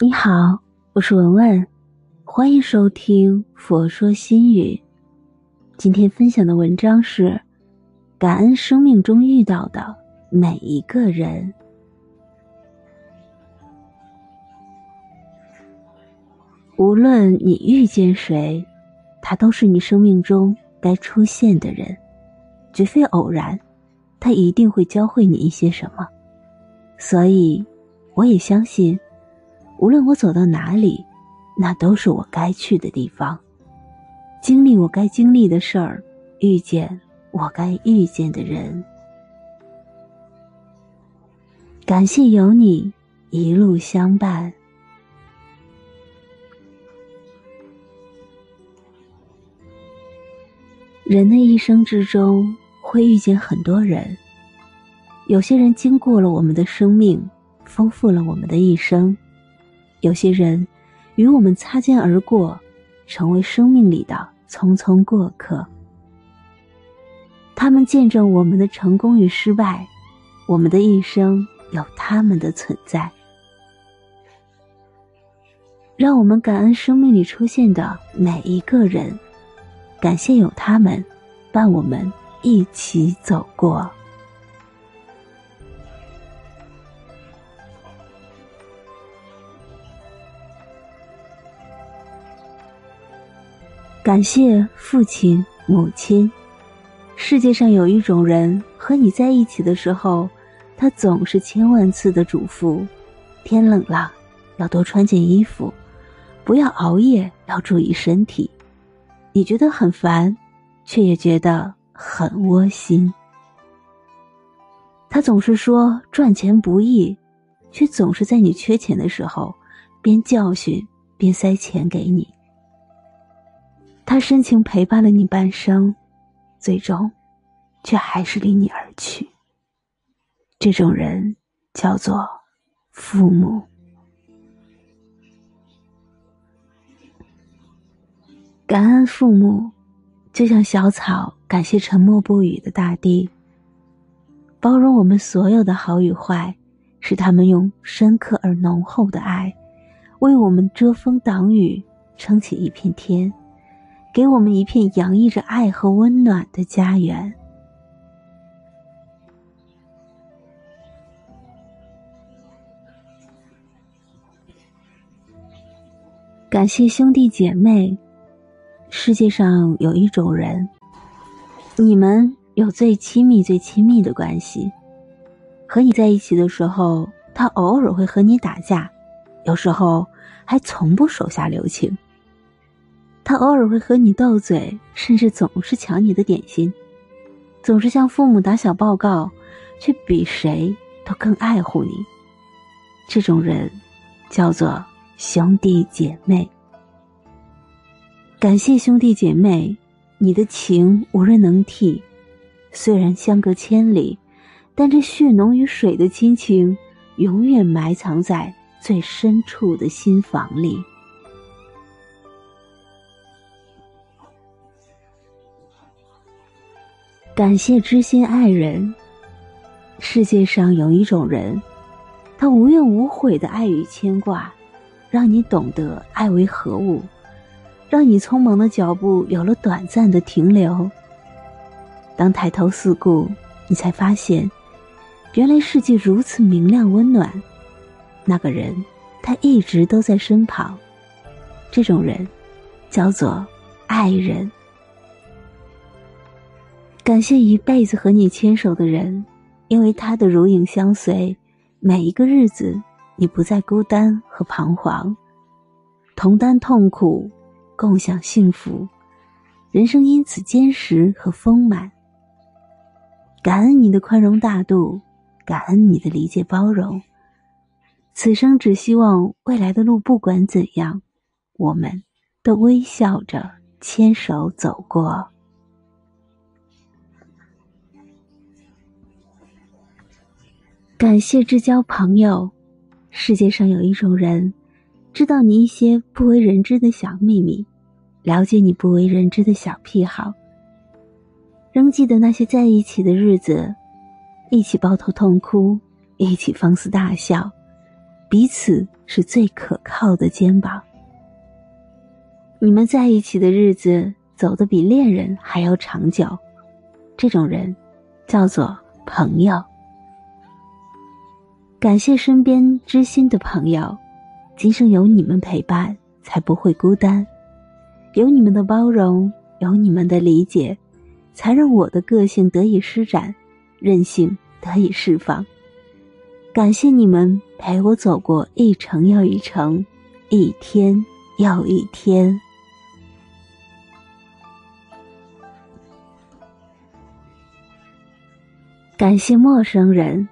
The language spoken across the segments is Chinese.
你好，我是文文，欢迎收听《佛说心语》。今天分享的文章是：感恩生命中遇到的每一个人。无论你遇见谁，他都是你生命中该出现的人，绝非偶然。他一定会教会你一些什么，所以我也相信。无论我走到哪里，那都是我该去的地方，经历我该经历的事儿，遇见我该遇见的人。感谢有你一路相伴。人的一生之中会遇见很多人，有些人经过了我们的生命，丰富了我们的一生。有些人与我们擦肩而过，成为生命里的匆匆过客。他们见证我们的成功与失败，我们的一生有他们的存在。让我们感恩生命里出现的每一个人，感谢有他们伴我们一起走过。感谢父亲、母亲。世界上有一种人，和你在一起的时候，他总是千万次的嘱咐：天冷了，要多穿件衣服；不要熬夜，要注意身体。你觉得很烦，却也觉得很窝心。他总是说赚钱不易，却总是在你缺钱的时候，边教训边塞钱给你。他深情陪伴了你半生，最终，却还是离你而去。这种人叫做父母。感恩父母，就像小草感谢沉默不语的大地。包容我们所有的好与坏，是他们用深刻而浓厚的爱，为我们遮风挡雨，撑起一片天。给我们一片洋溢着爱和温暖的家园。感谢兄弟姐妹。世界上有一种人，你们有最亲密、最亲密的关系。和你在一起的时候，他偶尔会和你打架，有时候还从不手下留情。他偶尔会和你斗嘴，甚至总是抢你的点心，总是向父母打小报告，却比谁都更爱护你。这种人叫做兄弟姐妹。感谢兄弟姐妹，你的情无人能替。虽然相隔千里，但这血浓于水的亲情，永远埋藏在最深处的心房里。感谢知心爱人。世界上有一种人，他无怨无悔的爱与牵挂，让你懂得爱为何物，让你匆忙的脚步有了短暂的停留。当抬头四顾，你才发现，原来世界如此明亮温暖。那个人，他一直都在身旁。这种人，叫做爱人。感谢一辈子和你牵手的人，因为他的如影相随，每一个日子你不再孤单和彷徨，同担痛苦，共享幸福，人生因此坚实和丰满。感恩你的宽容大度，感恩你的理解包容，此生只希望未来的路不管怎样，我们都微笑着牵手走过。感谢至交朋友。世界上有一种人，知道你一些不为人知的小秘密，了解你不为人知的小癖好，仍记得那些在一起的日子，一起抱头痛哭，一起放肆大笑，彼此是最可靠的肩膀。你们在一起的日子走得比恋人还要长久，这种人叫做朋友。感谢身边知心的朋友，今生有你们陪伴，才不会孤单；有你们的包容，有你们的理解，才让我的个性得以施展，任性得以释放。感谢你们陪我走过一程又一程，一天又一天。感谢陌生人。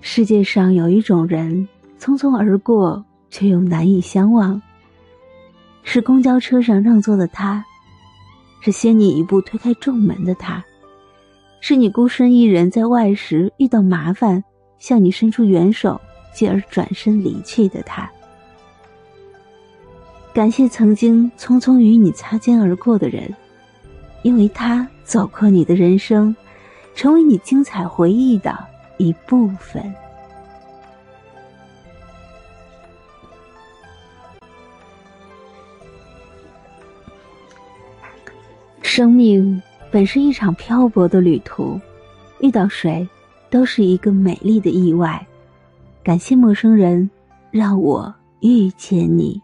世界上有一种人，匆匆而过，却又难以相忘。是公交车上让座的他，是先你一步推开重门的他，是你孤身一人在外时遇到麻烦，向你伸出援手，继而转身离去的他。感谢曾经匆匆与你擦肩而过的人，因为他走过你的人生。成为你精彩回忆的一部分。生命本是一场漂泊的旅途，遇到谁都是一个美丽的意外。感谢陌生人，让我遇见你。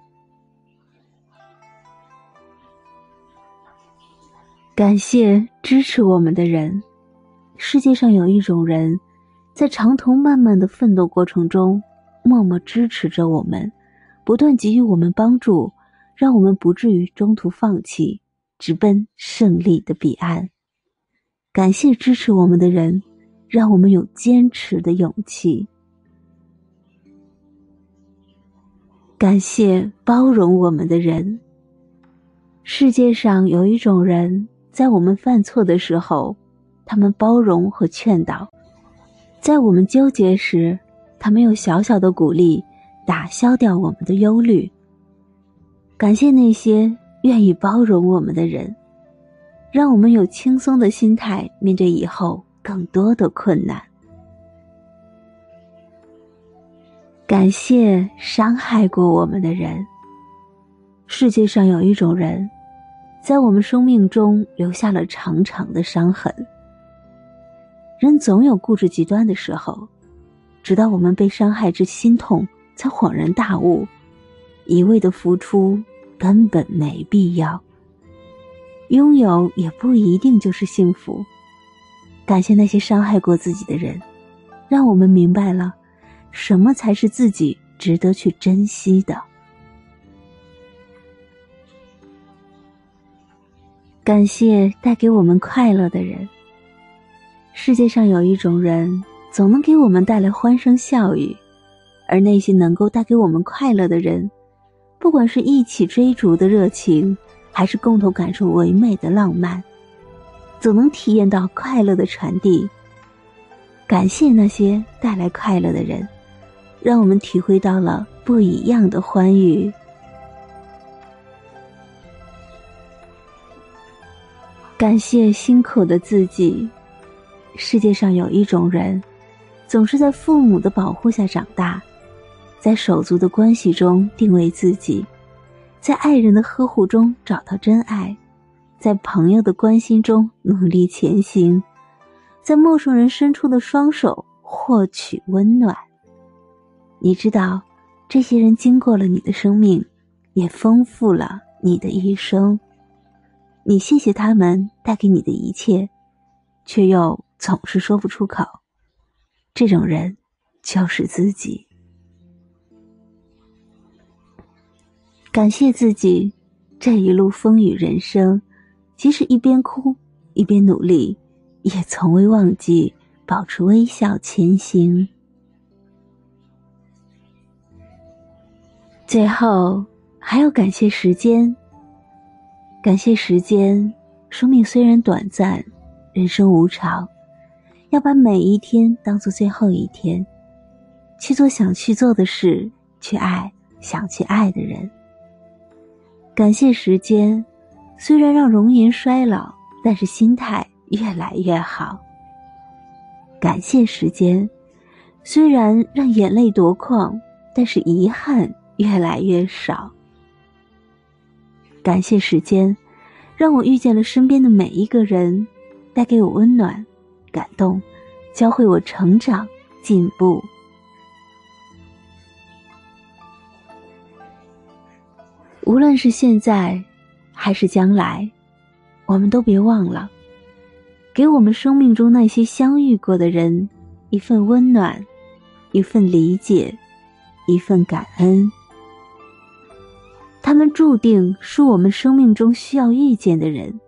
感谢支持我们的人。世界上有一种人，在长途漫漫的奋斗过程中，默默支持着我们，不断给予我们帮助，让我们不至于中途放弃，直奔胜利的彼岸。感谢支持我们的人，让我们有坚持的勇气。感谢包容我们的人。世界上有一种人，在我们犯错的时候。他们包容和劝导，在我们纠结时，他们用小小的鼓励打消掉我们的忧虑。感谢那些愿意包容我们的人，让我们有轻松的心态面对以后更多的困难。感谢伤害过我们的人。世界上有一种人，在我们生命中留下了长长的伤痕。人总有固执极端的时候，直到我们被伤害至心痛，才恍然大悟，一味的付出根本没必要。拥有也不一定就是幸福。感谢那些伤害过自己的人，让我们明白了，什么才是自己值得去珍惜的。感谢带给我们快乐的人。世界上有一种人，总能给我们带来欢声笑语，而那些能够带给我们快乐的人，不管是一起追逐的热情，还是共同感受唯美的浪漫，总能体验到快乐的传递。感谢那些带来快乐的人，让我们体会到了不一样的欢愉。感谢辛苦的自己。世界上有一种人，总是在父母的保护下长大，在手足的关系中定位自己，在爱人的呵护中找到真爱，在朋友的关心中努力前行，在陌生人伸出的双手获取温暖。你知道，这些人经过了你的生命，也丰富了你的一生。你谢谢他们带给你的一切，却又。总是说不出口，这种人就是自己。感谢自己这一路风雨人生，即使一边哭一边努力，也从未忘记保持微笑前行。最后还要感谢时间，感谢时间，生命虽然短暂，人生无常。要把每一天当做最后一天，去做想去做的事，去爱想去爱的人。感谢时间，虽然让容颜衰老，但是心态越来越好。感谢时间，虽然让眼泪夺眶，但是遗憾越来越少。感谢时间，让我遇见了身边的每一个人，带给我温暖、感动，教会我成长进步。无论是现在，还是将来，我们都别忘了，给我们生命中那些相遇过的人一份温暖，一份理解，一份感恩。他们注定是我们生命中需要遇见的人，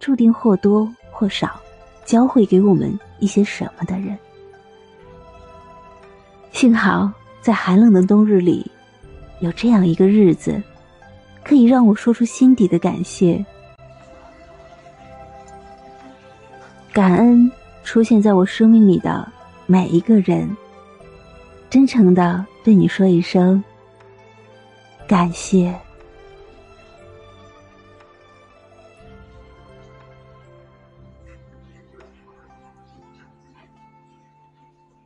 注定或多或少教会给我们一些什么的人。幸好在寒冷的冬日里，有这样一个日子。可以让我说出心底的感谢，感恩出现在我生命里的每一个人，真诚的对你说一声感谢。